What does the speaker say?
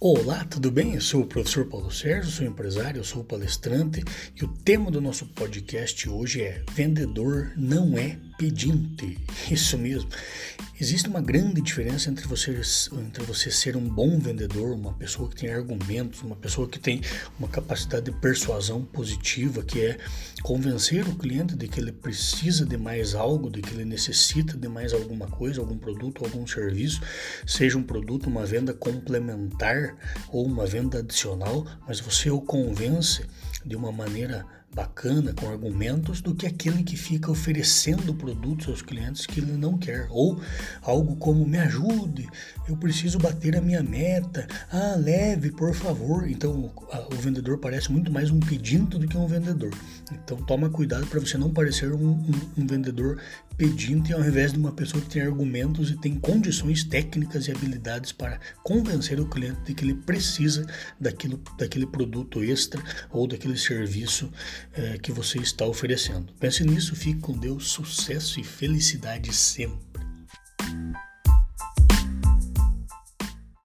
Olá, tudo bem? Eu sou o professor Paulo Sérgio, sou empresário, sou palestrante e o tema do nosso podcast hoje é Vendedor não é pedinte. Isso mesmo. Existe uma grande diferença entre você, entre você ser um bom vendedor, uma pessoa que tem argumentos, uma pessoa que tem uma capacidade de persuasão positiva, que é convencer o cliente de que ele precisa de mais algo, de que ele necessita de mais alguma coisa, algum produto, algum serviço, seja um produto, uma venda complementar ou uma venda adicional, mas você o convence de uma maneira bacana, com argumentos, do que aquele que fica oferecendo produtos aos clientes que ele não quer. Ou algo como: me ajude, eu preciso bater a minha meta, ah, leve, por favor. Então o vendedor parece muito mais um pedinte do que um vendedor. Então toma cuidado para você não parecer um, um, um vendedor pedinte ao invés de uma pessoa que tem argumentos e tem condições técnicas e habilidades para convencer o cliente de que ele precisa daquilo, daquele produto extra ou daquele serviço é, que você está oferecendo. Pense nisso, fique com Deus, sucesso e felicidade sempre.